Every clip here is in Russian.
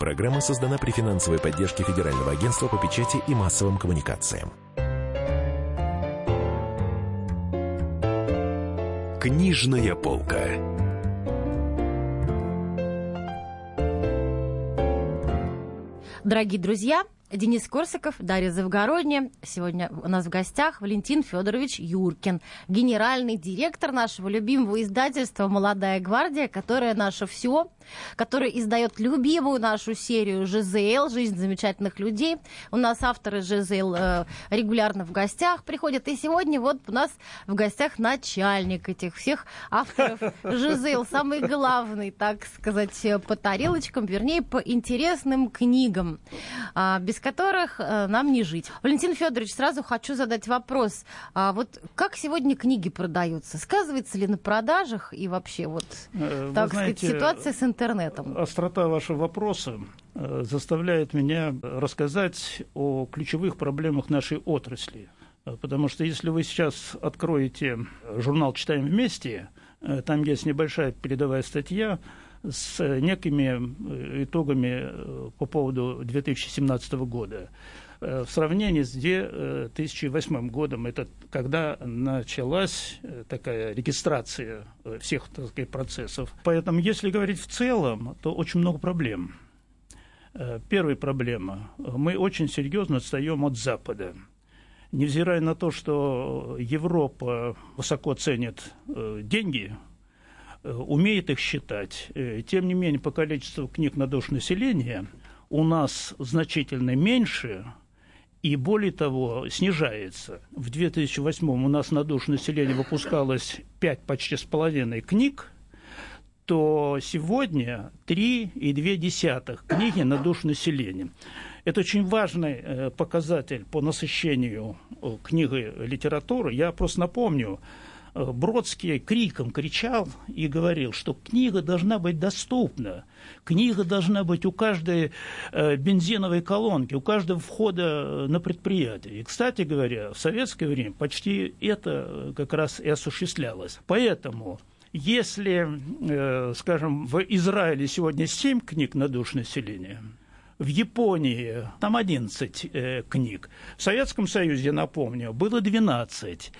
Программа создана при финансовой поддержке Федерального агентства по печати и массовым коммуникациям. Книжная полка. Дорогие друзья, Денис Корсаков, Дарья Завгородняя. Сегодня у нас в гостях Валентин Федорович Юркин, генеральный директор нашего любимого издательства «Молодая гвардия», которое наше все, которое издает любимую нашу серию «ЖЗЛ. Жизнь замечательных людей». У нас авторы «ЖЗЛ» э, регулярно в гостях приходят. И сегодня вот у нас в гостях начальник этих всех авторов «ЖЗЛ», самый главный, так сказать, по тарелочкам, вернее, по интересным книгам, а, без которых э, нам не жить. Валентин Федорович, сразу хочу задать вопрос. А вот как сегодня книги продаются? Сказывается ли на продажах и вообще вот, Э, так вы знаете, сказать, ситуация с интернетом? Острота вашего вопроса э, заставляет меня рассказать о ключевых проблемах нашей отрасли. Э, Потому что если вы сейчас откроете журнал «Читаем вместе», э, там есть небольшая передовая статья с некими э, итогами э, по поводу 2017 года. Э, В сравнении с 2008 годом, это когда началась э, такая регистрация э, всех так сказать, процессов. Поэтому, если говорить в целом, то очень много проблем. Э, Первая проблема. Мы очень серьезно отстаем от Запада. Невзирая на то, что Европа высоко ценит э, деньги, э, умеет их считать, э, тем не менее по количеству книг на душу населения у нас значительно меньше, и более того, снижается. В 2008 у нас на душу населения выпускалось 5 почти с половиной книг, то сегодня 3,2 книги на душу населения. Это очень важный э, показатель по насыщению э, книгой литературы. Я просто напомню, Бродский криком кричал и говорил, что книга должна быть доступна, книга должна быть у каждой э, бензиновой колонки, у каждого входа э, на предприятие. И, кстати говоря, в советское время почти это э, как раз и осуществлялось. Поэтому если, э, скажем, в Израиле сегодня 7 книг на душу населения, в Японии там 11 э, книг. В Советском Союзе, напомню, было 12.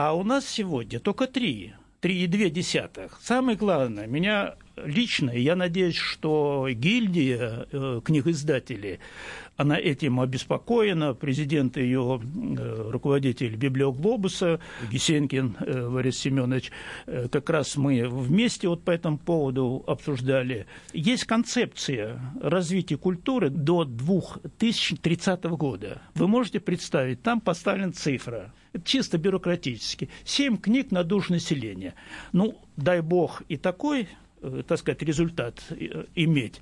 А у нас сегодня только 3. 3,2. Самое главное, меня лично, я надеюсь, что гильдия э, книгоиздателей, она этим обеспокоена. Президент ее э, руководитель Библиоглобуса Гесенкин э, Борис Семенович, э, как раз мы вместе вот по этому поводу обсуждали. Есть концепция развития культуры до 2030 года. Вы можете представить, там поставлена цифра, это чисто бюрократически, 7 книг на душу населения. Ну, дай бог и такой так сказать, результат э, иметь.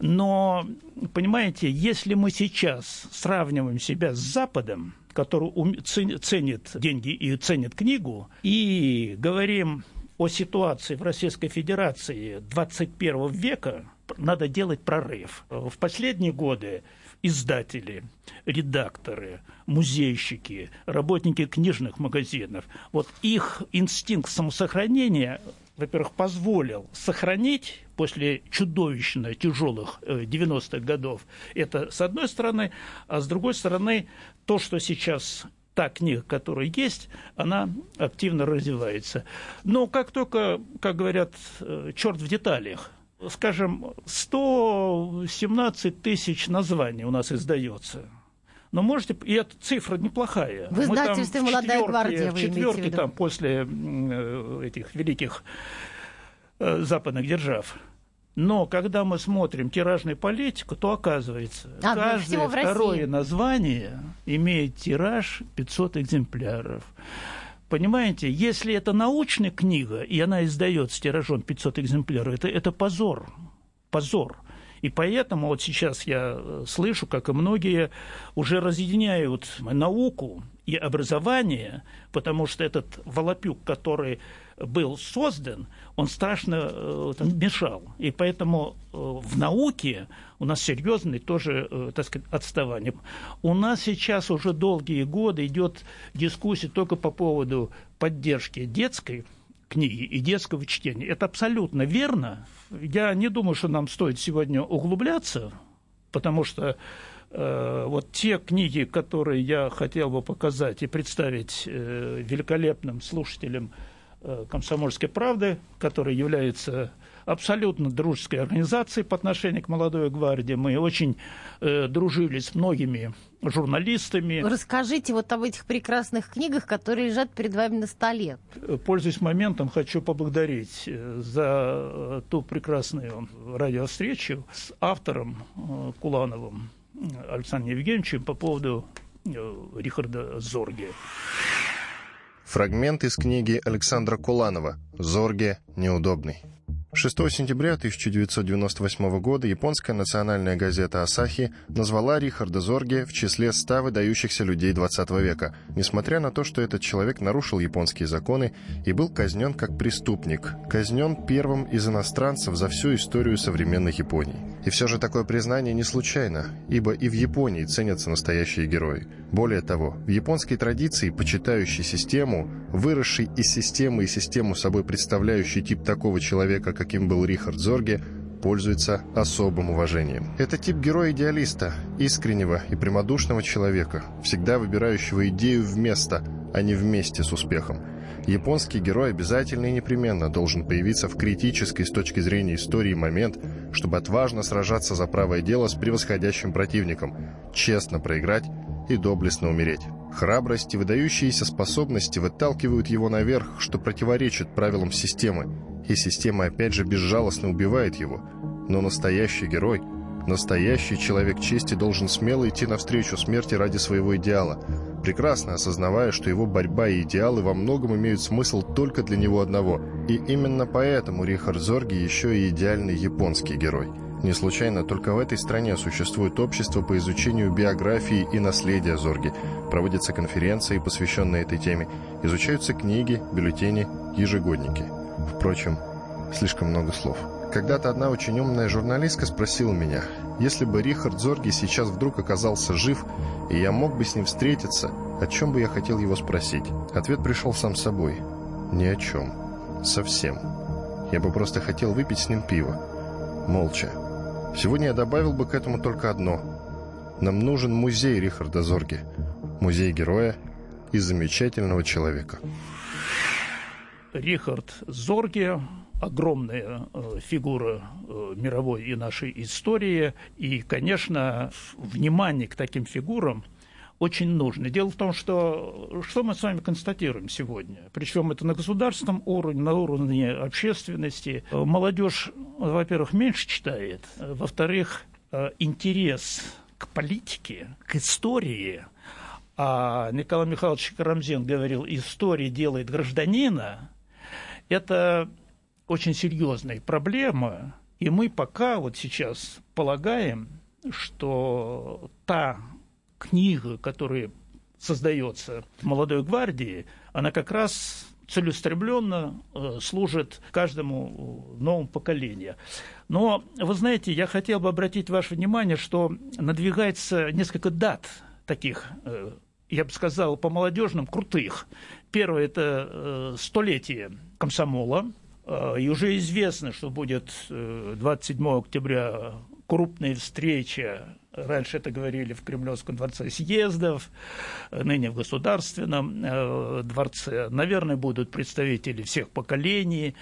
Но, понимаете, если мы сейчас сравниваем себя с Западом, который ценит деньги и ценит книгу, и говорим о ситуации в Российской Федерации 21 века, надо делать прорыв. В последние годы издатели, редакторы, музейщики, работники книжных магазинов, вот их инстинкт самосохранения, во-первых, позволил сохранить после чудовищно тяжелых э, 90-х годов это с одной стороны, а с другой стороны то, что сейчас та книга, которая есть, она активно развивается. Но как только, как говорят, э, черт в деталях, скажем, 117 тысяч названий у нас издается. Но можете, и эта цифра неплохая. В Мы там издательстве «Молодая четвёрке- гвардия» вы виду? там после э, этих великих э, западных держав. Но когда мы смотрим тиражную политику, то оказывается, А, ну, каждое второе название имеет тираж 500 экземпляров. Понимаете, если это научная книга, и она издается тиражом 500 экземпляров, это, это позор. Позор. И поэтому вот сейчас я э, слышу, как и многие уже разъединяют науку и образование, потому что этот волопюк, который был создан, он страшно э, там, мешал. И поэтому э, в науке у нас серьезное тоже, так сказать, отставание. У нас сейчас уже долгие годы идет дискуссия только по поводу поддержки детской книги и детского чтения. Это абсолютно верно. Я не думаю, что нам стоит сегодня углубляться, потому что э, вот те книги, которые я хотел бы показать и представить э, великолепным слушателям э, «Комсомольской правды», который является абсолютно дружеской организацией по отношению к молодой гвардии. Мы очень э, дружили с многими журналистами. Расскажите вот об этих прекрасных книгах, которые лежат перед вами на столе. Пользуясь моментом, хочу поблагодарить э, за э, ту прекрасную радиовстречу с автором э, Кулановым Александром Евгеньевичем по поводу Рихарда Зорге. Фрагмент из книги Александра Куланова «Зорге неудобный». 6 сентября 1998 года японская национальная газета «Асахи» назвала Рихарда Зорге в числе 100 выдающихся людей 20 века, несмотря на то, что этот человек нарушил японские законы и был казнен как преступник, казнен первым из иностранцев за всю историю современной Японии. И все же такое признание не случайно, ибо и в Японии ценятся настоящие герои. Более того, в японской традиции, почитающей систему, выросший из системы и систему собой представляющий тип такого человека, каким был Рихард Зорге, пользуется особым уважением. Это тип героя-идеалиста, искреннего и прямодушного человека, всегда выбирающего идею вместо, а не вместе с успехом. Японский герой обязательно и непременно должен появиться в критической с точки зрения истории момент, чтобы отважно сражаться за правое дело с превосходящим противником, честно проиграть и доблестно умереть. Храбрость и выдающиеся способности выталкивают его наверх, что противоречит правилам системы, и система опять же безжалостно убивает его. Но настоящий герой, настоящий человек чести должен смело идти навстречу смерти ради своего идеала, прекрасно осознавая, что его борьба и идеалы во многом имеют смысл только для него одного. И именно поэтому Рихард Зорги еще и идеальный японский герой. Не случайно только в этой стране существует общество по изучению биографии и наследия Зорги. Проводятся конференции, посвященные этой теме. Изучаются книги, бюллетени, ежегодники. Впрочем, слишком много слов. Когда-то одна очень умная журналистка спросила меня, если бы Рихард Зорги сейчас вдруг оказался жив, и я мог бы с ним встретиться, о чем бы я хотел его спросить? Ответ пришел сам собой. Ни о чем. Совсем. Я бы просто хотел выпить с ним пиво. Молча. Сегодня я добавил бы к этому только одно. Нам нужен музей Рихарда Зорги. Музей героя и замечательного человека. Рихард Зорге огромная э, фигура э, мировой и нашей истории. И, конечно, внимание к таким фигурам очень нужно. Дело в том, что что мы с вами констатируем сегодня, причем это на государственном уровне, на уровне общественности. Молодежь, во-первых, меньше читает, во-вторых, э, интерес к политике, к истории, а Николай Михайлович Карамзин говорил, история делает гражданина, это очень серьезная проблема, и мы пока вот сейчас полагаем, что та книга, которая создается молодой гвардии, она как раз целеустремленно э, служит каждому новому поколению. Но, вы знаете, я хотел бы обратить ваше внимание, что надвигается несколько дат таких, э, я бы сказал, по молодежным крутых. Первое – это э, столетие комсомола, Э, и уже известно, что будет 27 э, октября крупная встреча Раньше это говорили в Кремлевском дворце съездов, ныне в Государственном дворце. Наверное, будут представители всех поколений,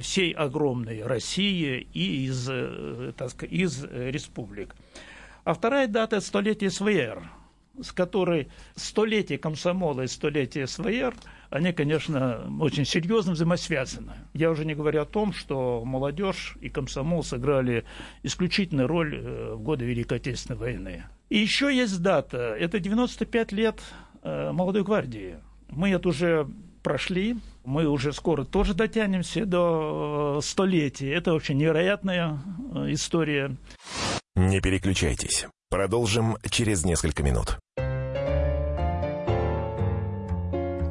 всей огромной России и из, так сказать, из республик. А вторая дата – столетие СВР, с которой столетие комсомола и столетие СВР – они, конечно, очень серьезно взаимосвязаны. Я уже не говорю о том, что молодежь и комсомол сыграли исключительную роль э, в годы Великой Отечественной войны. И еще есть дата. Это 95 лет э, молодой гвардии. Мы это уже прошли. Мы уже скоро тоже дотянемся до э, столетия. Это очень невероятная история. Не переключайтесь. Продолжим через несколько минут.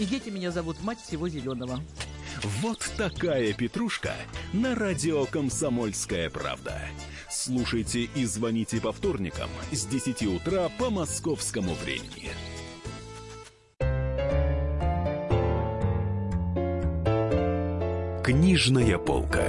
И дети меня зовут мать всего зеленого. Вот такая петрушка на радио «Комсомольская правда». Слушайте и звоните по вторникам с 10 утра по московскому времени. Книжная полка.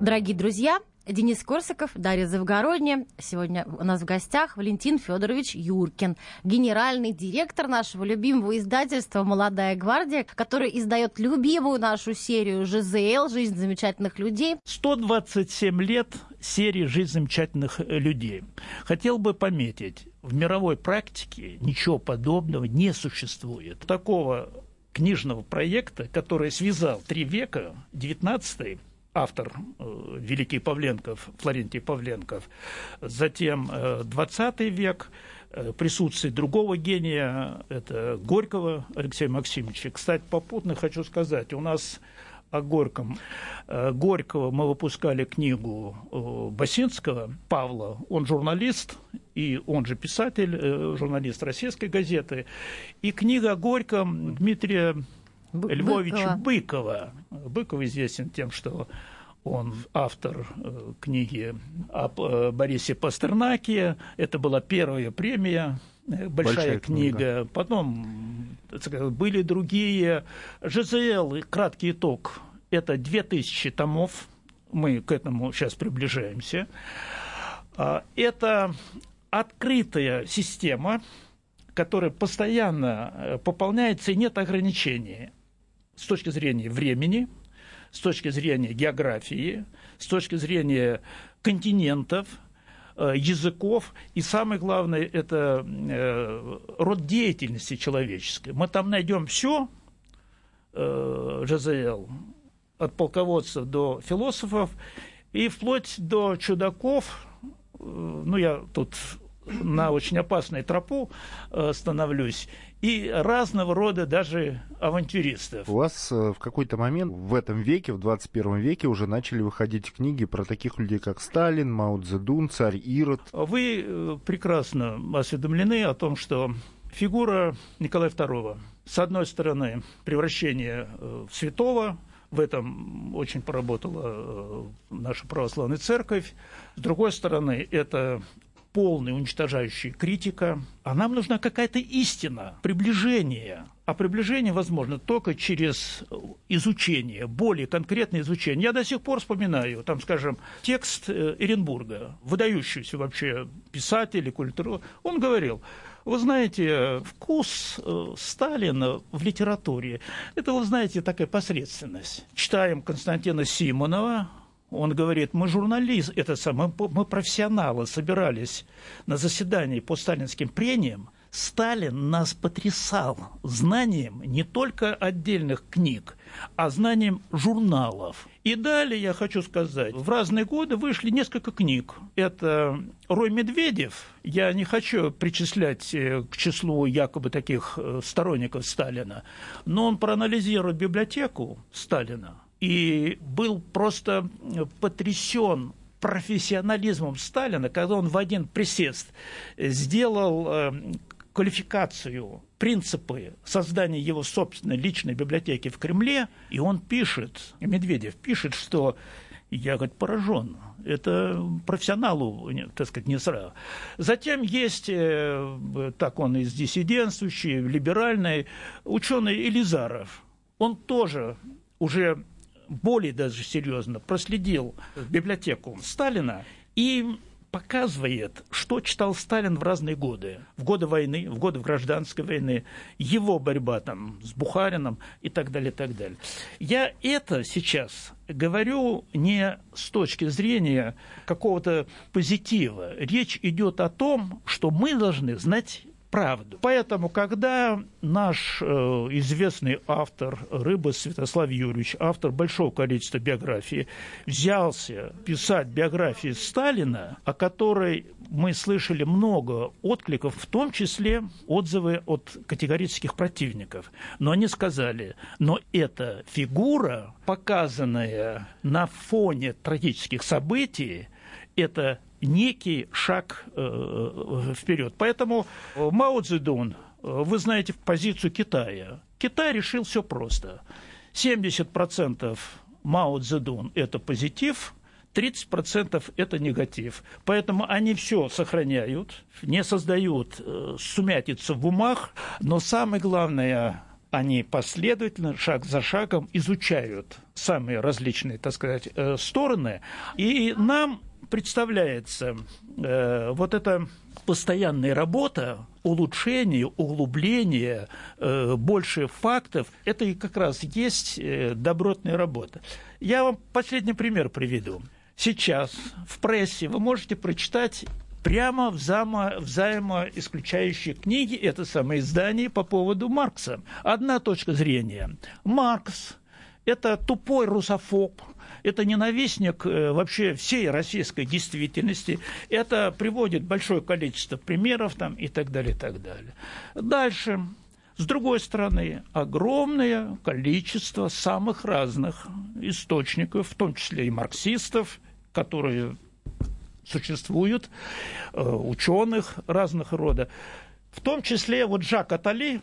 Дорогие друзья, Денис Корсаков, Дарья Завгородняя. Сегодня у нас в гостях Валентин Федорович Юркин, генеральный директор нашего любимого издательства «Молодая гвардия», который издает любимую нашу серию «ЖЗЛ. Жизнь замечательных людей». 127 лет серии «Жизнь замечательных людей». Хотел бы пометить, в мировой практике ничего подобного не существует. Такого книжного проекта, который связал три века, 19 автор э, Великий Павленков, Флорентий Павленков. Затем э, 20 век, э, присутствие другого гения, это Горького Алексея Максимовича. Кстати, попутно хочу сказать, у нас о Горьком. Э, Горького мы выпускали книгу э, Басинского Павла, он журналист, и он же писатель, э, журналист российской газеты. И книга о Горьком Дмитрия Бы- Львовича Быкова. Быкова. Быков известен тем, что он автор э, книги о э, Борисе Пастернаке. Это была первая премия, э, большая, Большая книга. книга. Потом были другие. ЖЗЛ, краткий итог, это 2000 томов. Мы к этому сейчас приближаемся. А, Это открытая система, которая постоянно пополняется и нет ограничений с точки зрения времени, с точки зрения географии, с точки зрения континентов, э, языков, и самое главное, это э, род деятельности человеческой. Мы там найдем все, ЖЗЛ, от полководцев до философов, и вплоть до чудаков, э, ну, я тут на очень опасной тропу э, становлюсь, и разного рода даже авантюристов. У вас э, в какой-то момент в этом веке, в 21 веке, уже начали выходить книги про таких людей, как Сталин, Мао Цзэдун, царь Ирод. Вы э, прекрасно осведомлены о том, что фигура Николая II, с одной стороны, превращение в святого, в этом очень поработала наша православная церковь. С другой стороны, это полная уничтожающая критика. А нам нужна какая-то истина, приближение. А приближение возможно только через изучение, более конкретное изучение. Я до сих пор вспоминаю, там, скажем, текст э, Эренбурга, выдающийся вообще писатель и культуру. Он говорил, вы знаете, вкус э, Сталина в литературе, это, вы знаете, такая посредственность. Читаем Константина Симонова, он говорит, мы журналист, это самое, мы профессионалы, собирались на заседании по сталинским прениям. Сталин нас потрясал знанием не только отдельных книг, а знанием журналов. И далее я хочу сказать, в разные годы вышли несколько книг. Это Рой Медведев. Я не хочу причислять э, к числу якобы таких э, сторонников Сталина, но он проанализирует библиотеку Сталина и был просто потрясен профессионализмом Сталина, когда он в один присест сделал э, квалификацию, принципы создания его собственной личной библиотеки в Кремле, и он пишет, Медведев пишет, что я, говорит, поражен. Это профессионалу, так сказать, не сразу. Затем есть, э, так он из диссидентствующий, либеральный, ученый Элизаров. Он тоже уже более даже серьезно проследил библиотеку Сталина и показывает, что читал Сталин в разные годы. В годы войны, в годы гражданской войны, его борьба там с Бухарином и так далее, и так далее. Я это сейчас говорю не с точки зрения какого-то позитива. Речь идет о том, что мы должны знать правду. Поэтому, когда наш э, известный автор Рыба Святослав Юрьевич, автор большого количества биографий, взялся писать биографии Сталина, о которой мы слышали много откликов, в том числе отзывы от категорических противников. Но они сказали, но эта фигура, показанная на фоне трагических событий, это некий шаг э, вперед. Поэтому э, Мао Цзэдун, э, вы знаете позицию Китая. Китай решил все просто. 70% Мао Цзэдун – это позитив, 30% это негатив. Поэтому они все сохраняют, не создают э, сумятицу в умах, но самое главное, они последовательно, шаг за шагом изучают самые различные, так сказать, э, стороны. И нам представляется э, вот эта постоянная работа, улучшение, углубление, э, больше фактов, это и как раз есть э, добротная работа. Я вам последний пример приведу. Сейчас в прессе вы можете прочитать прямо взаимо, взаимоисключающие книги, это самое издание по поводу Маркса. Одна точка зрения. Маркс – это тупой русофоб – это ненавистник э, вообще всей российской действительности. Это приводит большое количество примеров там, и так далее, и так далее. Дальше. С другой стороны, огромное количество самых разных источников, в том числе и марксистов, которые существуют, э, ученых разных рода. В том числе вот Жак Атали,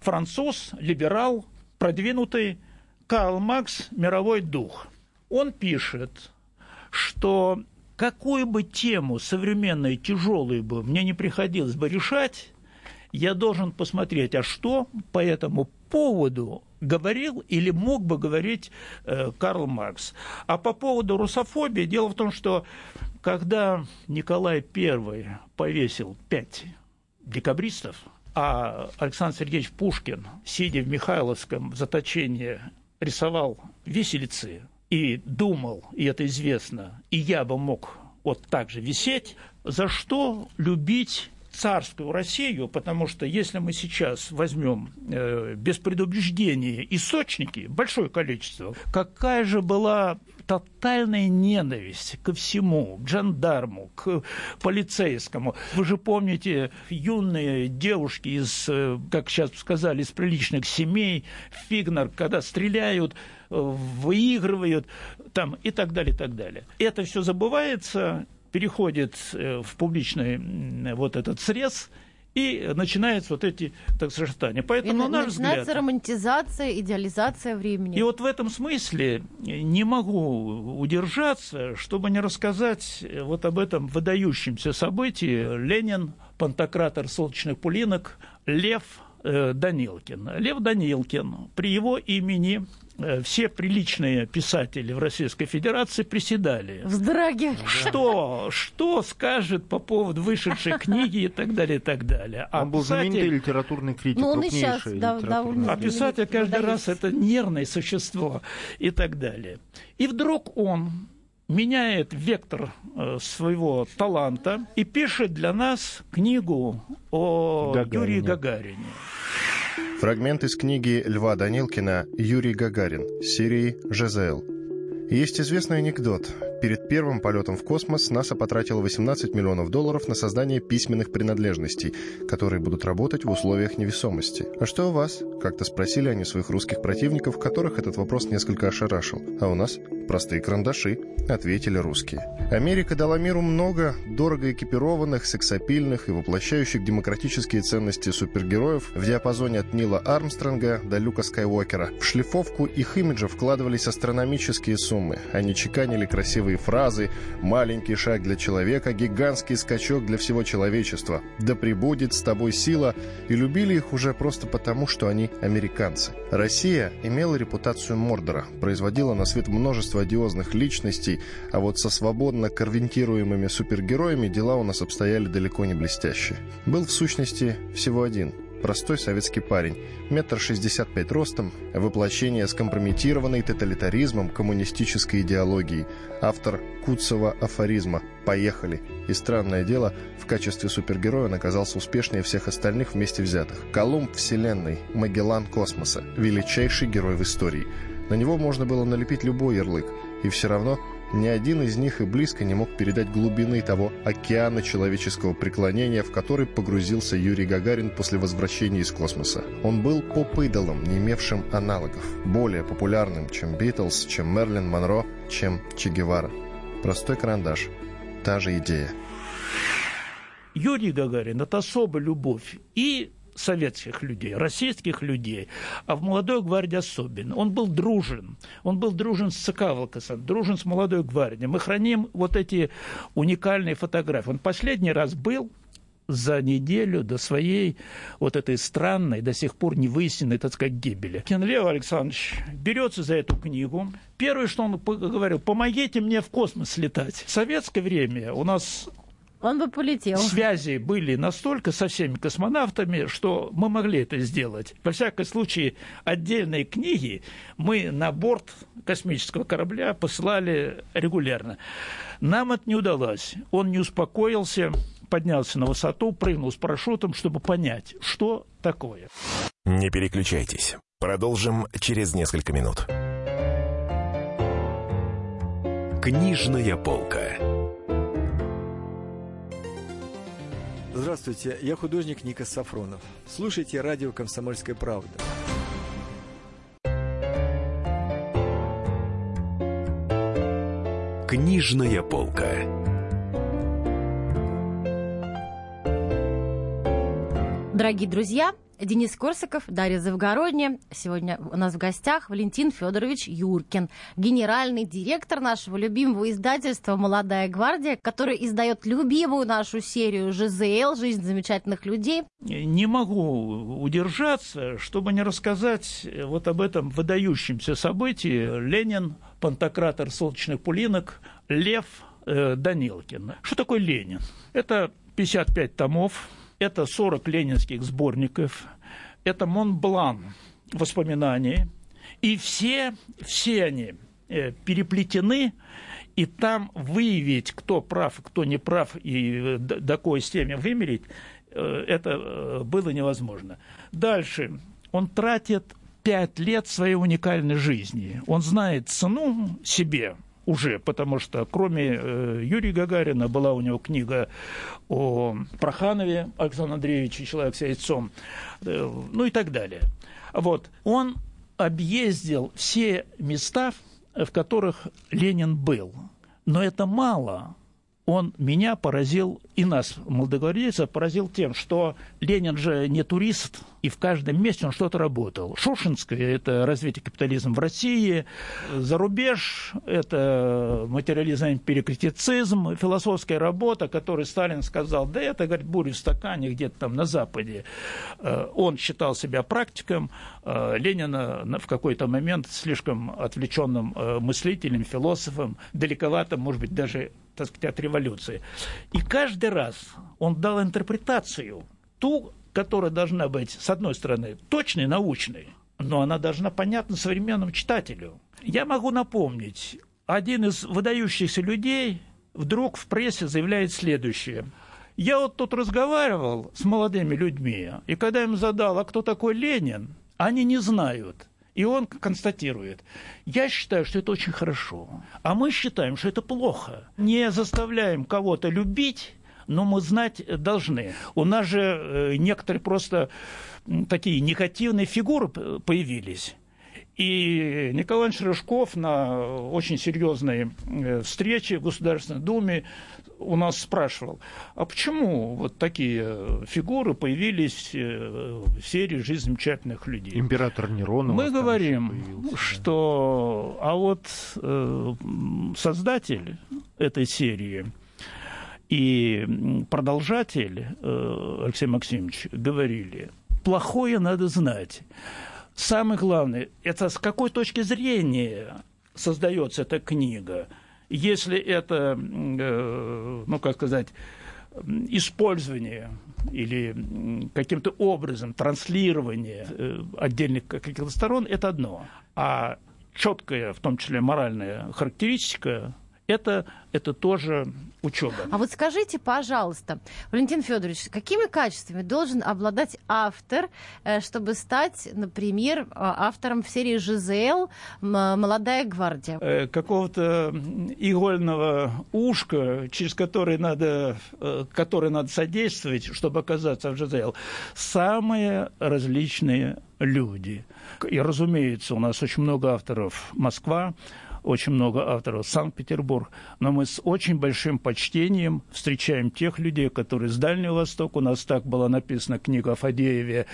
француз, либерал, продвинутый, Карл Макс, мировой дух – он пишет, что какую бы тему современную, тяжелую бы мне не приходилось бы решать, я должен посмотреть, а что по этому поводу говорил или мог бы говорить э, Карл Маркс. А по поводу русофобии, дело в том, что когда Николай I повесил пять декабристов, а Александр Сергеевич Пушкин, сидя в Михайловском заточении, рисовал виселицы и думал, и это известно, и я бы мог вот так же висеть, за что любить царскую Россию, потому что если мы сейчас возьмем э, без предубеждения источники, большое количество, какая же была тотальная ненависть ко всему, к жандарму, к полицейскому. Вы же помните, юные девушки из, э, как сейчас сказали, из приличных семей, Фигнер, когда стреляют, выигрывают там, и так далее, и так далее. Это все забывается, переходит э, в публичный вот этот срез, и начинаются вот эти так сочетания. Поэтому, и на наш начинается взгляд, романтизация, идеализация времени. И вот в этом смысле не могу удержаться, чтобы не рассказать вот об этом выдающемся событии. Ленин, пантократор солнечных пулинок, Лев э, Данилкин. Лев Данилкин, при его имени Э, все приличные писатели в Российской Федерации приседали. Вздрагивали. Что, что скажет по поводу вышедшей книги и так далее, и так далее. А он был писатель... знаменитый литературный критик, ну, он и сейчас довольно А писатель каждый раз это нервное существо и так далее. И вдруг он меняет вектор э, своего таланта и пишет для нас книгу о Гагарине. Юрии Гагарине. Фрагмент из книги Льва Данилкина «Юрий Гагарин» серии «ЖЗЛ». Есть известный анекдот. Перед первым полетом в космос НАСА потратила 18 миллионов долларов на создание письменных принадлежностей, которые будут работать в условиях невесомости. «А что у вас?» – как-то спросили они своих русских противников, которых этот вопрос несколько ошарашил. «А у нас простые карандаши», – ответили русские. Америка дала миру много дорого экипированных, сексапильных и воплощающих демократические ценности супергероев в диапазоне от Нила Армстронга до Люка Скайуокера. В шлифовку их имиджа вкладывались астрономические суммы. Они чеканили красивые фразы, маленький шаг для человека, гигантский скачок для всего человечества. Да пребудет с тобой сила, и любили их уже просто потому, что они американцы. Россия имела репутацию Мордора, производила на свет множество одиозных личностей, а вот со свободно конвентируемыми супергероями дела у нас обстояли далеко не блестяще. Был в сущности всего один – простой советский парень, метр шестьдесят пять ростом, воплощение скомпрометированной тоталитаризмом коммунистической идеологии, автор Куцева афоризма «Поехали». И странное дело, в качестве супергероя он оказался успешнее всех остальных вместе взятых. Колумб Вселенной, Магеллан Космоса, величайший герой в истории. На него можно было налепить любой ярлык, и все равно ни один из них и близко не мог передать глубины того океана человеческого преклонения, в который погрузился Юрий Гагарин после возвращения из космоса. Он был поп-идолом, не имевшим аналогов, более популярным, чем Битлз, чем Мерлин Монро, чем Че Гевара. Простой карандаш. Та же идея. Юрий Гагарин – это особая любовь и советских людей, российских людей, а в молодой гвардии особенно. Он был дружен. Он был дружен с ЦК ВЛКСМ, дружен с молодой гвардией. Мы храним вот эти уникальные фотографии. Он последний раз был за неделю до своей вот этой странной, до сих пор не выясненной, так сказать, гибели. Лев Александрович берется за эту книгу. Первое, что он говорил, помогите мне в космос летать. В советское время у нас он бы полетел. Связи были настолько со всеми космонавтами, что мы могли это сделать. Во всяком случае, отдельные книги мы на борт космического корабля посылали регулярно. Нам это не удалось. Он не успокоился, поднялся на высоту, прыгнул с парашютом, чтобы понять, что такое. Не переключайтесь. Продолжим через несколько минут. Книжная полка. Здравствуйте, я художник Никас Сафронов. Слушайте радио «Комсомольская правда». Книжная полка. Дорогие друзья, Денис Корсаков, Дарья Завгородняя. Сегодня у нас в гостях Валентин Федорович Юркин, генеральный директор нашего любимого издательства «Молодая гвардия», который издает любимую нашу серию «ЖЗЛ. Жизнь замечательных людей». Не могу удержаться, чтобы не рассказать вот об этом выдающемся событии. Ленин, пантократор солнечных пулинок, Лев э, Данилкин. Что такое Ленин? Это 55 томов, это 40 ленинских сборников, это Монблан воспоминаний, и все, все они э, переплетены, и там выявить, кто прав, кто не прав, и до какой степени вымерить, э, это э, было невозможно. Дальше. Он тратит пять лет своей уникальной жизни. Он знает цену себе, уже, потому что кроме э, Юрия Гагарина была у него книга о Проханове Александре Андреевиче «Человек с яйцом», э, ну и так далее. Вот. Он объездил все места, в которых Ленин был. Но это мало. Он меня поразил, и нас, молодогвардейцев, поразил тем, что Ленин же не турист – и в каждом месте он что-то работал. Шушинское – это развитие капитализма в России, за рубеж – это материализм, перекритицизм, философская работа, которую Сталин сказал, да это, говорит, буря в стакане где-то там на Западе. Э, он считал себя практиком, э, Ленина в какой-то момент слишком отвлеченным э, мыслителем, философом, далековато, может быть, даже так сказать, от революции. И каждый раз он дал интерпретацию, ту, которая должна быть, с одной стороны, точной, научной, но она должна понятна современному читателю. Я могу напомнить, один из выдающихся людей вдруг в прессе заявляет следующее. Я вот тут разговаривал с молодыми людьми, и когда им задал, а кто такой Ленин, они не знают. И он констатирует, я считаю, что это очень хорошо, а мы считаем, что это плохо. Не заставляем кого-то любить, но мы знать должны. У нас же э, некоторые просто такие негативные фигуры появились. И Николай Иванович Рыжков на очень серьезной э, встрече в Государственной Думе у нас спрашивал, а почему вот такие фигуры появились э, в серии «Жизнь замечательных людей»? Император Нерон. Мы говорим, что... А вот создатель этой серии – и продолжатель э, Алексей Максимович говорили, плохое надо знать. Самое главное, это с какой точки зрения создается эта книга. Если это, э, ну как сказать, использование или каким-то образом транслирование э, отдельных каких-то сторон – это одно. А четкая, в том числе моральная характеристика это, это тоже учеба. А вот скажите, пожалуйста, Валентин Федорович, какими качествами должен обладать автор, э, чтобы стать, например, а, автором в серии «ЖЗЛ. Молодая гвардия»? Э, какого-то игольного ушка, через который надо, э, который надо содействовать, чтобы оказаться в «ЖЗЛ». Самые различные люди. И, разумеется, у нас очень много авторов Москва, очень много авторов. Санкт-Петербург, но мы с очень большим почтением встречаем тех людей, которые с Дальнего Востока, у нас так была написана книга о Фадееве,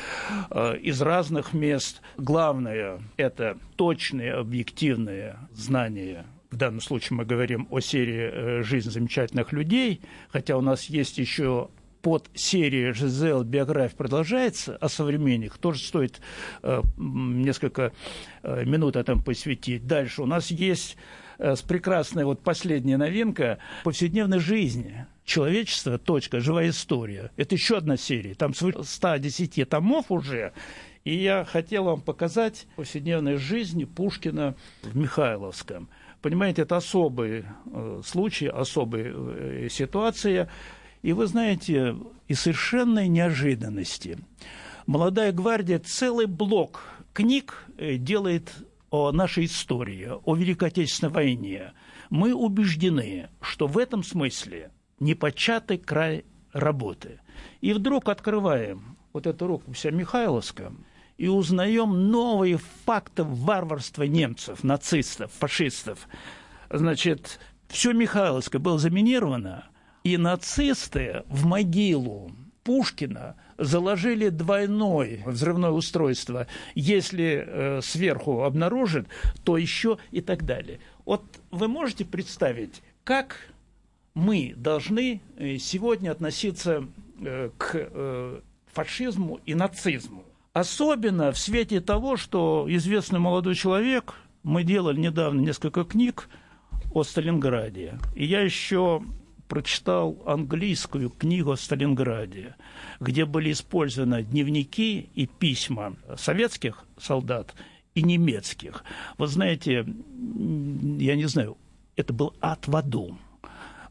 э, из разных мест. Главное – это точные, объективные знания. В данном случае мы говорим о серии э, «Жизнь замечательных людей», хотя у нас есть еще под серией «Жизел. Биография» продолжается, о современных, тоже стоит э, несколько э, минут этому посвятить. Дальше у нас есть э, прекрасная вот последняя новинка «Повседневной жизни». Человечество. Точка. Живая история. Это еще одна серия. Там свыше 110 томов уже. И я хотел вам показать повседневную жизнь Пушкина в Михайловском. Понимаете, это особый э, случай, особая э, ситуация. И вы знаете, и совершенной неожиданности. «Молодая гвардия» целый блок книг э, делает о нашей истории, о Великой Отечественной войне. Мы убеждены, что в этом смысле непочатый край работы. И вдруг открываем вот эту рукопись о Михайловском и узнаем новые факты варварства немцев, нацистов, фашистов. Значит, все Михайловское было заминировано – и нацисты в могилу Пушкина заложили двойное взрывное устройство. Если э, сверху обнаружит, то еще и так далее. Вот вы можете представить, как мы должны э, сегодня относиться э, к э, фашизму и нацизму. Особенно в свете того, что известный молодой человек, мы делали недавно несколько книг о Сталинграде. И я еще прочитал английскую книгу о Сталинграде, где были использованы дневники и письма советских солдат и немецких. Вы знаете, я не знаю, это был ад в аду.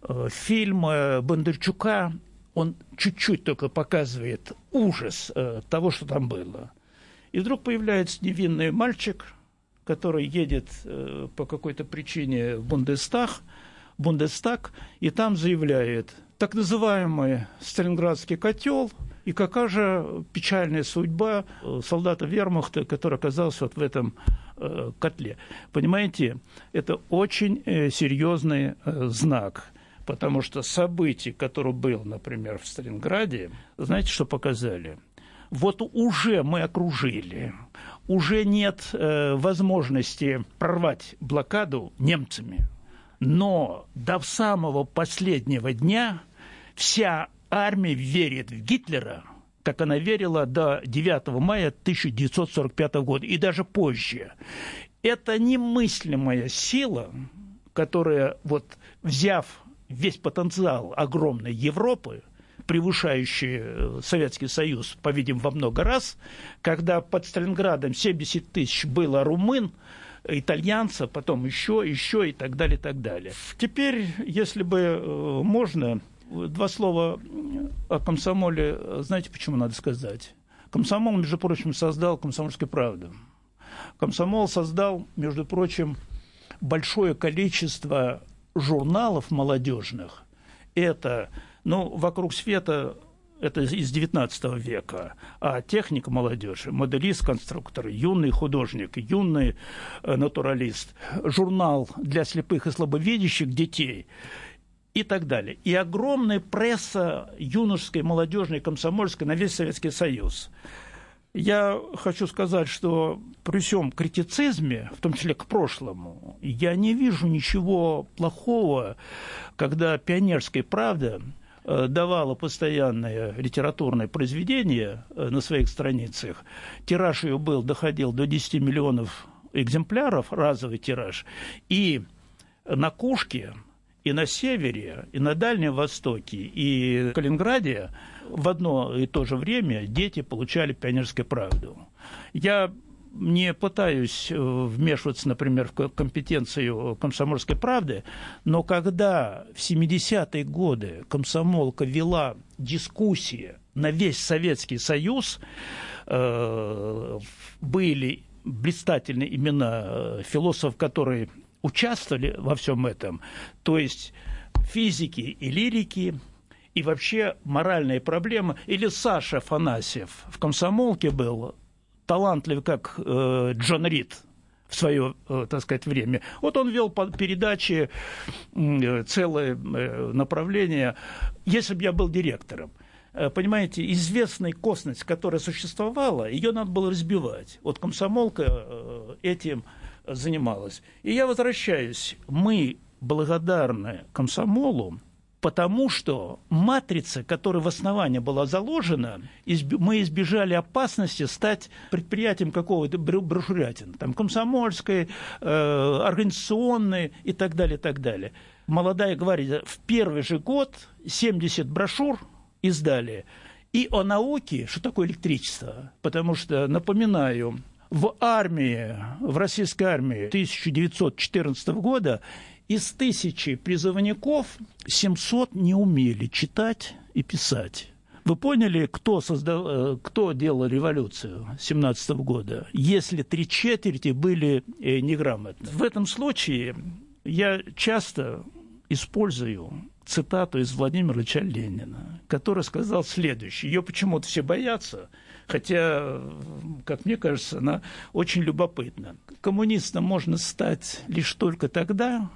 Э, фильм э, Бондарчука, он чуть-чуть только показывает ужас э, того, что там было. И вдруг появляется невинный мальчик, который едет по какой-то причине в Бундестаг – Бундестаг, и там заявляет, так называемый Сталинградский котел, и какая же печальная судьба э, солдата вермахта, который оказался вот в этом э, котле. Понимаете, это очень э, серьезный знак потому что событий, который был, например, в Сталинграде, знаете, что показали? Вот уже мы окружили, уже нет возможности прорвать блокаду немцами но до самого последнего дня вся армия верит в Гитлера, как она верила до 9 мая 1945 года, и даже позже. Это немыслимая сила, которая, вот, взяв весь потенциал огромной Европы, превышающий э, Советский Союз, по-видимому, во много раз, когда под Сталинградом 70 тысяч было румын, итальянца, потом еще, еще и так далее, и так далее. Теперь, если бы э, можно, два слова о комсомоле. Знаете, почему надо сказать? Комсомол, между прочим, создал «Комсомольскую правду». Комсомол создал, между прочим, большое количество журналов молодежных. Это, ну, «Вокруг света» это из XIX века, а техника молодежи, моделист, конструктор, юный художник, юный э, натуралист, журнал для слепых и слабовидящих детей и так далее. И огромная пресса юношеской, молодежной, комсомольской на весь Советский Союз. Я хочу сказать, что при всем критицизме, в том числе к прошлому, я не вижу ничего плохого, когда пионерская правда давала постоянное литературное произведение э, на своих страницах. Тираж ее был, доходил до 10 миллионов экземпляров, разовый тираж. И на Кушке и на севере, и на Дальнем Востоке, и в Калининграде в одно и то же время дети получали пионерскую правду. Я не пытаюсь э, вмешиваться, например, в компетенцию комсомольской правды, но когда в 70-е годы комсомолка вела дискуссии на весь Советский Союз, э, были блистательные имена э, философов, которые участвовали во всем этом, то есть физики и лирики, и вообще моральные проблемы. Или Саша Фанасьев в комсомолке был талантлив, как э, Джон Рид в свое, э, так сказать, время. Вот он вел передачи, э, целое э, направление. Если бы я был директором, понимаете, известная косность, которая существовала, ее надо было разбивать. Вот комсомолка этим занималась. И я возвращаюсь. Мы благодарны комсомолу, потому что матрица, которая в основании была заложена, мы избежали опасности стать предприятием какого-то брошюрятин, там, комсомольской, э, организационной и так далее, и так далее. Молодая гвардия в первый же год 70 брошюр издали. И о науке, что такое электричество. Потому что, напоминаю, в армии, в российской армии 1914 года из тысячи призывников 700 не умели читать и писать. Вы поняли, кто, создал, э, кто делал революцию 17 года, если три четверти были э, неграмотны? В этом случае я часто использую цитату из Владимира Ильича Ленина, который сказал следующее. Ее почему-то все боятся, хотя, как мне кажется, она очень любопытна. Коммунистом можно стать лишь только тогда,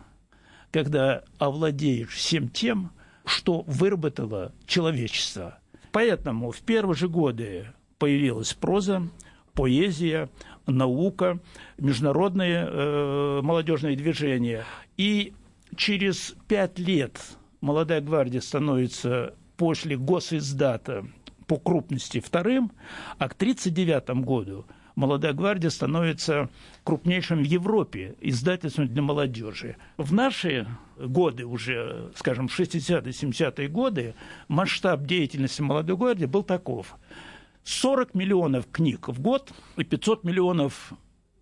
когда овладеешь всем тем, что выработало человечество. Поэтому в первые же годы появилась проза, поэзия, наука, международные э, молодежные движения. И через пять лет молодая гвардия становится после госиздата по крупности вторым, а к 1939 году – «Молодая гвардия» становится крупнейшим в Европе издательством для молодежи. В наши годы уже, скажем, 60-е, 70-е годы, масштаб деятельности «Молодой гвардии» был таков. 40 миллионов книг в год и 500 миллионов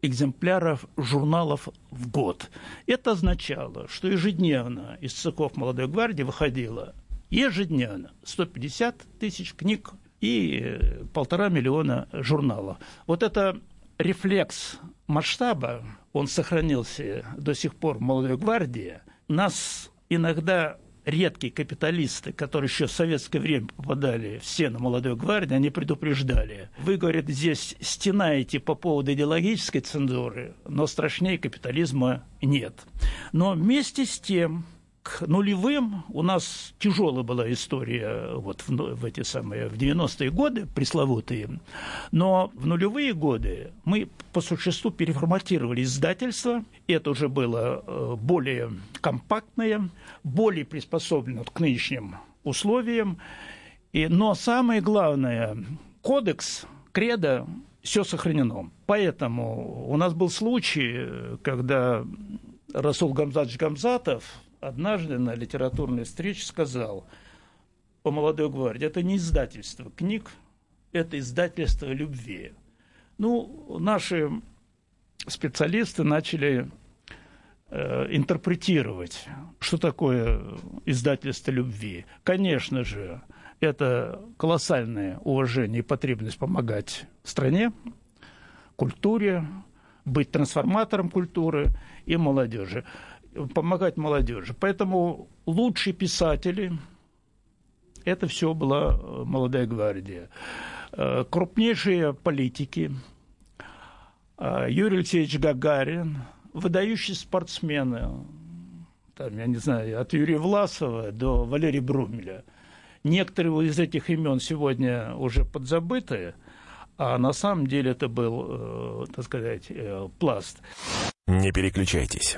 экземпляров журналов в год. Это означало, что ежедневно из цехов «Молодой гвардии» выходило ежедневно 150 тысяч книг и э, полтора миллиона журналов. Вот это рефлекс масштаба, он сохранился до сих пор в «Молодой гвардии». Нас иногда редкие капиталисты, которые еще в советское время попадали в стену молодой гвардии, они предупреждали. Вы, говорят, здесь стенаете по поводу идеологической цензуры, но страшнее капитализма нет. Но вместе с тем к нулевым. У нас тяжелая была история вот в, в эти самые в 90-е годы пресловутые, но в нулевые годы мы по существу переформатировали издательство, это уже было э, более компактное, более приспособлено к нынешним условиям, и, но самое главное, кодекс, кредо все сохранено. Поэтому у нас был случай, когда Расул Гамзадович Гамзатов однажды на литературной встрече сказал о молодой гвардии, это не издательство книг, это издательство любви. Ну, наши специалисты начали э, интерпретировать, что такое издательство любви. Конечно же, это колоссальное уважение и потребность помогать стране, культуре, быть трансформатором культуры и молодежи помогать молодежи. Поэтому лучшие писатели – это все была э, молодая гвардия. Э, крупнейшие политики э, – Юрий Алексеевич Гагарин, выдающие спортсмены, там, я не знаю, от Юрия Власова до Валерия Брумеля. Некоторые из этих имен сегодня уже подзабыты, а на самом деле это был, так сказать, пласт. Не переключайтесь.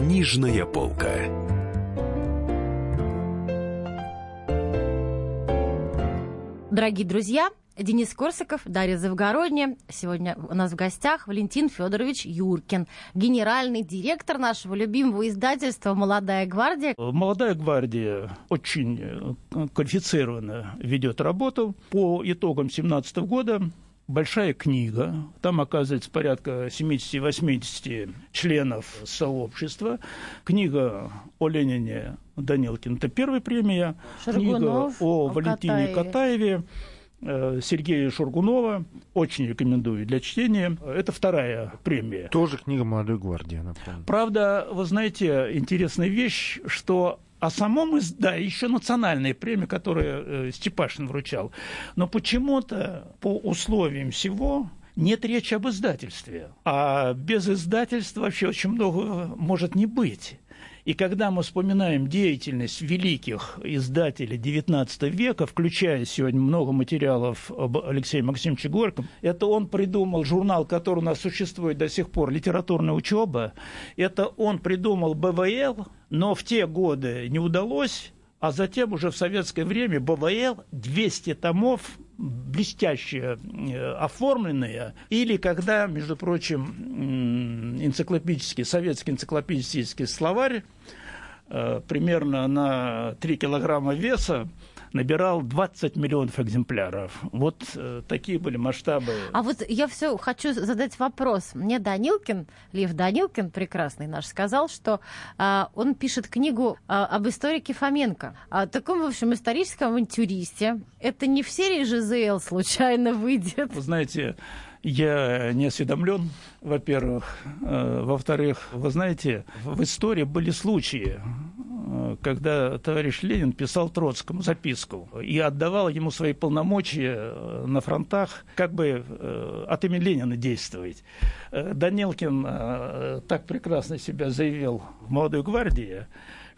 Книжная полка. Дорогие друзья, Денис Корсаков, Дарья Завгородняя. Сегодня у нас в гостях Валентин Федорович Юркин, генеральный директор нашего любимого издательства «Молодая гвардия». «Молодая гвардия» очень квалифицированно ведет работу. По итогам 2017 года большая книга. Там оказывается порядка 70-80 членов сообщества. Книга о Ленине Данилкин – это первая премия. Шаргунов, книга о, о Валентине Катаеве. Катаеве. э, Сергея Шургунова. Очень рекомендую для чтения. Это вторая премия. Тоже книга «Молодой гвардии», напомню. Правда, вы знаете, интересная вещь, что о самом из... да, еще национальная премия, которую э, Степашин вручал. Но почему-то по условиям всего нет речи об издательстве. А без издательства вообще очень много может не быть. И когда мы вспоминаем деятельность великих издателей XIX века, включая сегодня много материалов об Алексее Максимовиче Горьком, это он придумал журнал, который у нас существует до сих пор, «Литературная учеба». Это он придумал БВЛ, но в те годы не удалось, а затем уже в советское время БВЛ 200 томов блестяще э, оформленные, или когда, между прочим, энциклопедический, советский энциклопедический словарь э, примерно на 3 килограмма веса набирал 20 миллионов экземпляров. Вот э, такие были масштабы. А вот я все хочу задать вопрос. Мне Данилкин, Лев Данилкин, прекрасный наш, сказал, что а, он пишет книгу а, об историке Фоменко, о таком, в общем, историческом авантюристе. Это не в серии ЖЗЛ случайно выйдет. Вы знаете, я не осведомлен, во-первых. Э, Во-вторых, вы знаете, в истории были случаи, э, когда товарищ Ленин писал Троцкому записку и отдавал ему свои полномочия э, на фронтах, как бы от имени Ленина действовать. Данилкин так прекрасно себя заявил в «Молодой гвардии»,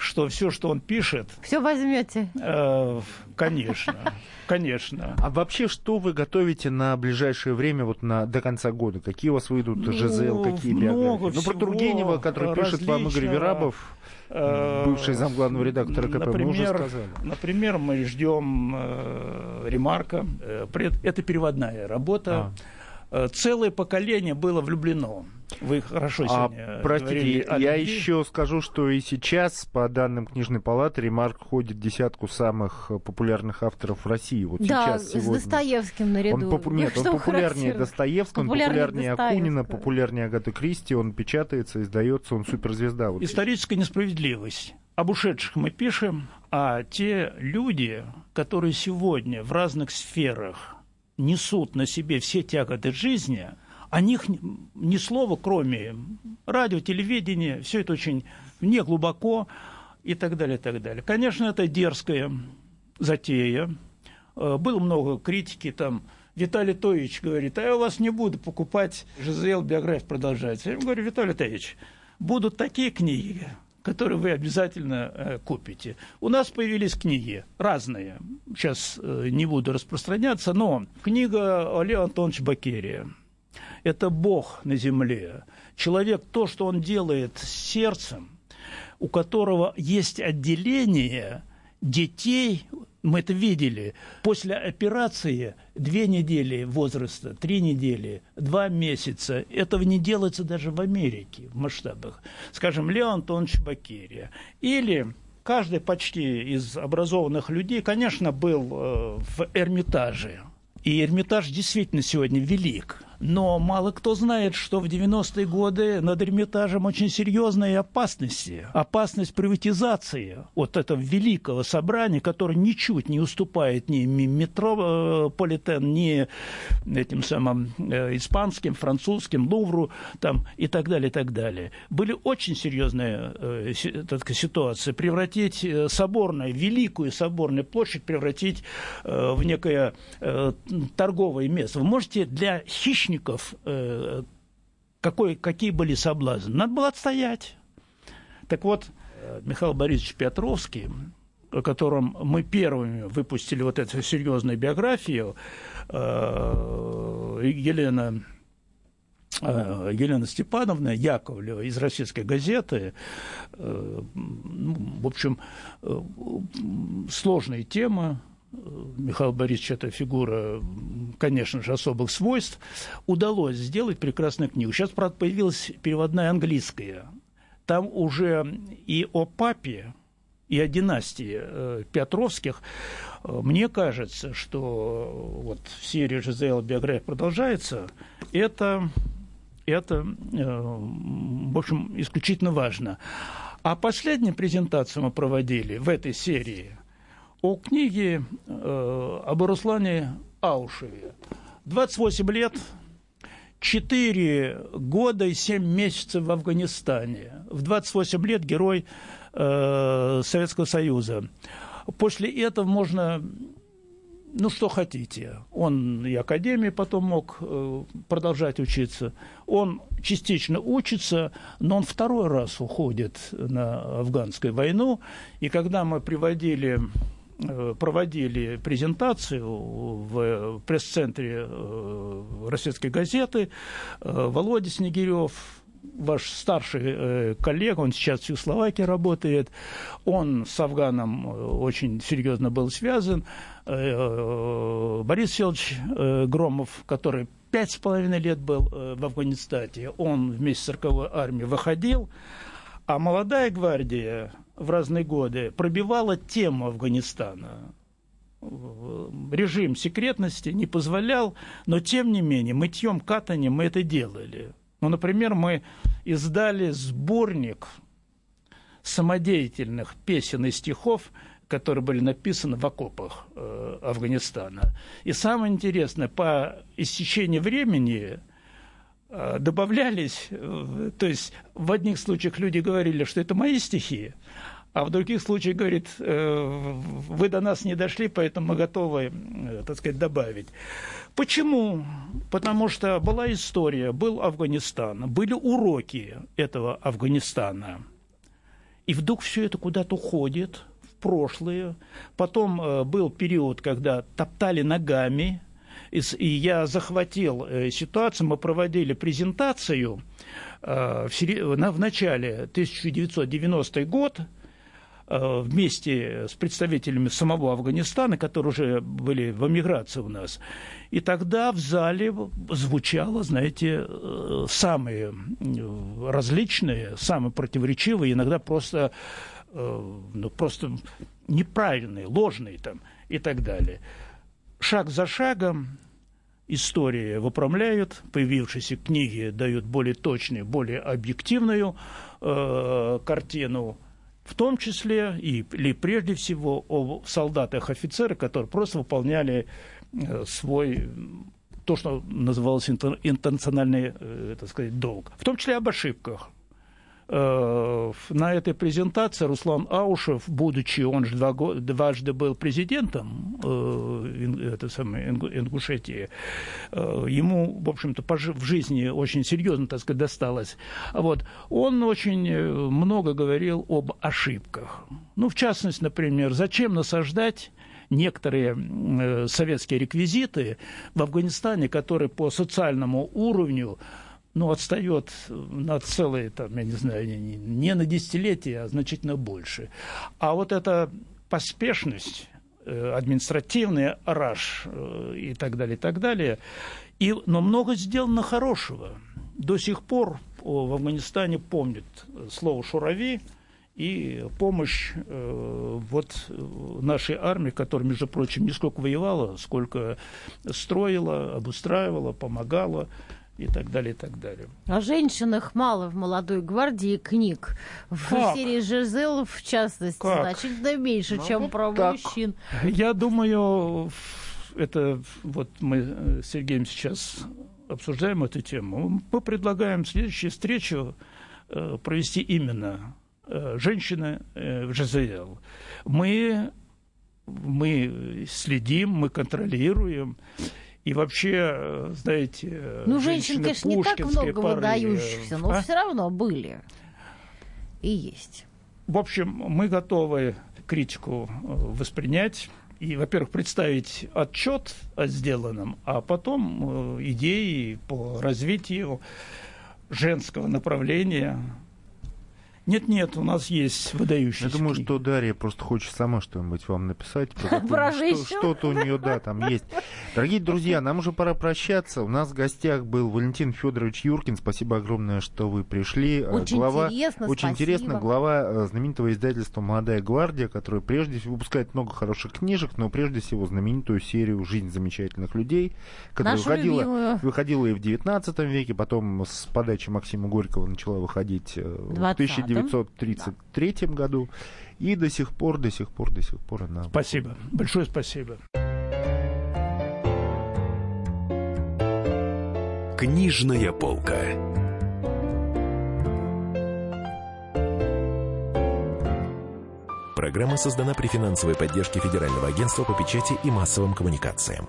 что все, что он пишет, Все возьмете. э, конечно, конечно. А вообще, что вы готовите на ближайшее время, вот на, до конца года? Какие у вас выйдут Ну, ЖЗЛ, какие биографии? Ну, про Тургенева, который пишет вам Игорь. Верабов, Э, бывший замглавного редактора КП, мы уже например, сказали. Например, мы ждем э, ремарка. Э, пред- Это переводная работа. Э, Целое поколение было влюблено. Вы хорошо А, сегодня говорили простите, о я любви. еще скажу, что и сейчас, по данным книжной палаты, Ремарк входит в десятку самых э, популярных авторов в России. Вот да, сейчас, с сегодня. Достоевским наряду. Он попу- Нет, он популярнее. Достоевского, он Популярнее популярнее Акунина, популярнее Агаты Кристи, он печатается, издается, он суперзвезда. Вот. Историческая несправедливость. Об ушедших мы пишем, а те люди, которые сегодня в разных сферах несут на себе все тяготы жизни, о них ни, слова, кроме радио, телевидения, все это очень не глубоко и так далее, и так далее. Конечно, это дерзкая затея. Э, Было много критики там. Виталий Тоевич говорит, а я у вас не буду покупать ЖЗЛ, биографию продолжать. Я ему говорю, Виталий Тоевич, будут такие книги, которые вы обязательно э, купите. У нас появились книги разные. Сейчас э, не буду распространяться, но книга Олега Антоновича Бакерия. Это Бог на земле. Человек, то, что он делает с сердцем, у которого есть отделение детей, мы это видели, после операции две недели возраста, три недели, два месяца. Этого не делается даже в Америке в масштабах. Скажем, Леон Антонович Бакерия. Или каждый почти из образованных людей, конечно, был э, в Эрмитаже. И Эрмитаж действительно сегодня велик. Но мало кто знает, что в 90-е годы над Эрмитажем очень серьезные опасности. Опасность приватизации вот этого великого собрания, которое ничуть не уступает ни метрополитен, ни этим самым э, испанским, французским, Лувру там, и так далее, и так далее. Были очень серьезные э, ситуации. Превратить э, соборную, великую соборную площадь превратить э, в некое э, торговое место. Вы можете для хищников э, какой, какие были соблазны? Надо было отстоять. Так вот, Михаил Борисович Петровский, о котором мы первыми выпустили вот эту серьезную биографию, Елена Елена Степановна Яковлева из российской газеты. В общем, сложная тема, Михаил Борисович это фигура, конечно же, особых свойств, удалось сделать прекрасную книгу. Сейчас, правда, появилась переводная английская. Там уже и о папе, и о династии э, Петровских. Мне кажется, что вот в серии ЖЗЛ биография продолжается. Это, это э, в общем, исключительно важно. А последнюю презентацию мы проводили в этой серии – о книге э, об Руслане Аушеве. 28 лет, 4 года и 7 месяцев в Афганистане. В 28 лет герой э, Советского Союза. После этого можно ну, что хотите. Он и академии потом мог э, продолжать учиться. Он частично учится, но он второй раз уходит на афганскую войну. И когда мы приводили проводили презентацию в пресс-центре э, российской газеты. Э, Володя Снегирев, ваш старший коллега, он сейчас в Чехословакии работает, он с Афганом очень серьезно был связан. Борис Федорович Громов, который пять с половиной лет был в Афганистане, он вместе с 40-й армией выходил, а молодая гвардия в разные годы пробивала тему Афганистана. Режим секретности не позволял, но тем не менее мытьем катанием мы это делали. Ну, например, мы издали сборник самодеятельных песен и стихов, которые были написаны в окопах э, Афганистана. И самое интересное, по истечении времени э, добавлялись, э, то есть в одних случаях люди говорили, что это мои стихи, а в других случаях говорит, э, вы до нас не дошли, поэтому мы готовы, э, так сказать, добавить. Почему? Потому что была история, был Афганистан, были уроки этого Афганистана. И вдруг все это куда-то уходит в прошлое. Потом э, был период, когда топтали ногами, и я захватил ситуацию, мы проводили презентацию в начале 1990 год, Э, вместе с представителями самого Афганистана, которые уже были в эмиграции у нас. И тогда в зале звучало, знаете, э, самые различные, самые противоречивые, иногда просто, э, ну, просто неправильные, ложные там и так далее. Шаг за шагом истории выпрямляют, появившиеся книги дают более точную, более объективную э, картину в том числе и, или прежде всего о солдатах офицерах, которые просто выполняли э, свой то, что называлось интернациональный, э, так сказать, долг. В том числе об ошибках. Э, на этой презентации Руслан Аушев, будучи, он же два, дважды был президентом э, это самое, Ингушетии, э, ему, в общем-то, в жизни очень серьезно, так сказать, досталось. Вот. Он очень много говорил об ошибках. Ну, в частности, например, зачем насаждать некоторые э, советские реквизиты в Афганистане, которые по социальному уровню ну, отстает на целые, там, я не знаю, не, не на десятилетия, а значительно больше. А вот эта поспешность, э, административный раш э, и так далее, и так далее, и, но много сделано хорошего. До сих пор в Афганистане помнят слово «шурави», и помощь э, вот нашей армии, которая, между прочим, не сколько воевала, сколько строила, обустраивала, помогала и так далее, и так далее. О женщинах мало в молодой гвардии книг. В как? серии Жизел, в частности, как? значительно меньше, ну, чем вот про так. мужчин. Я думаю, это вот мы с Сергеем сейчас обсуждаем эту тему. Мы предлагаем следующую встречу э, провести именно э, женщины э, в ЖЗЛ. Мы мы следим, мы контролируем. И вообще, знаете, ну, женщин, конечно, не так много порыве. выдающихся, но а? все равно были и есть. В общем, мы готовы критику э, воспринять и, во-первых, представить отчет о сделанном, а потом э, идеи по развитию женского направления нет-нет, у нас есть выдающиеся Я думаю, книги. что Дарья просто хочет сама что-нибудь вам написать. Что-то у нее, да, там есть. Дорогие друзья, нам уже пора прощаться. У нас в гостях был Валентин Федорович Юркин. Спасибо огромное, что вы пришли. Э, Очень глава, интересно, Очень спасибо. интересно. Глава э, знаменитого издательства «Молодая гвардия», которое прежде всего выпускает много хороших книжек, но прежде всего знаменитую серию «Жизнь замечательных людей», которая Нашу выходила, любимую. выходила и в 19 веке, потом с подачи Максима Горького начала выходить э, в 20-м. 1933 году. И до сих пор, до сих пор, до сих пор она... Спасибо. Большое спасибо. Книжная полка. Программа создана при финансовой поддержке Федерального агентства по печати и массовым коммуникациям.